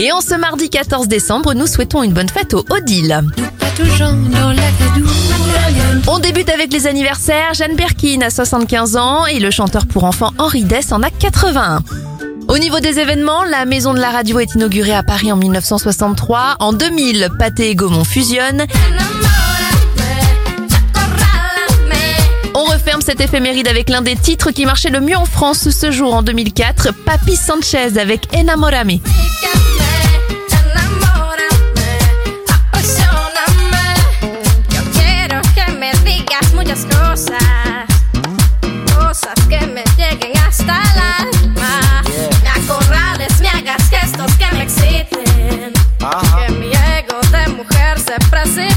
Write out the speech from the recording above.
Et en ce mardi 14 décembre, nous souhaitons une bonne fête au Odile. On débute avec les anniversaires. Jeanne Birkin a 75 ans et le chanteur pour enfants Henri Dess en a 81. Au niveau des événements, la maison de la radio est inaugurée à Paris en 1963. En 2000, Pathé et Gaumont fusionnent. On referme cette éphéméride avec l'un des titres qui marchait le mieux en France ce jour en 2004, Papi Sanchez avec Enamorame. cosas, cosas que me lleguen hasta el alma. Me acorrales, me hagas gestos que me exciten, que mi ego de mujer se presente.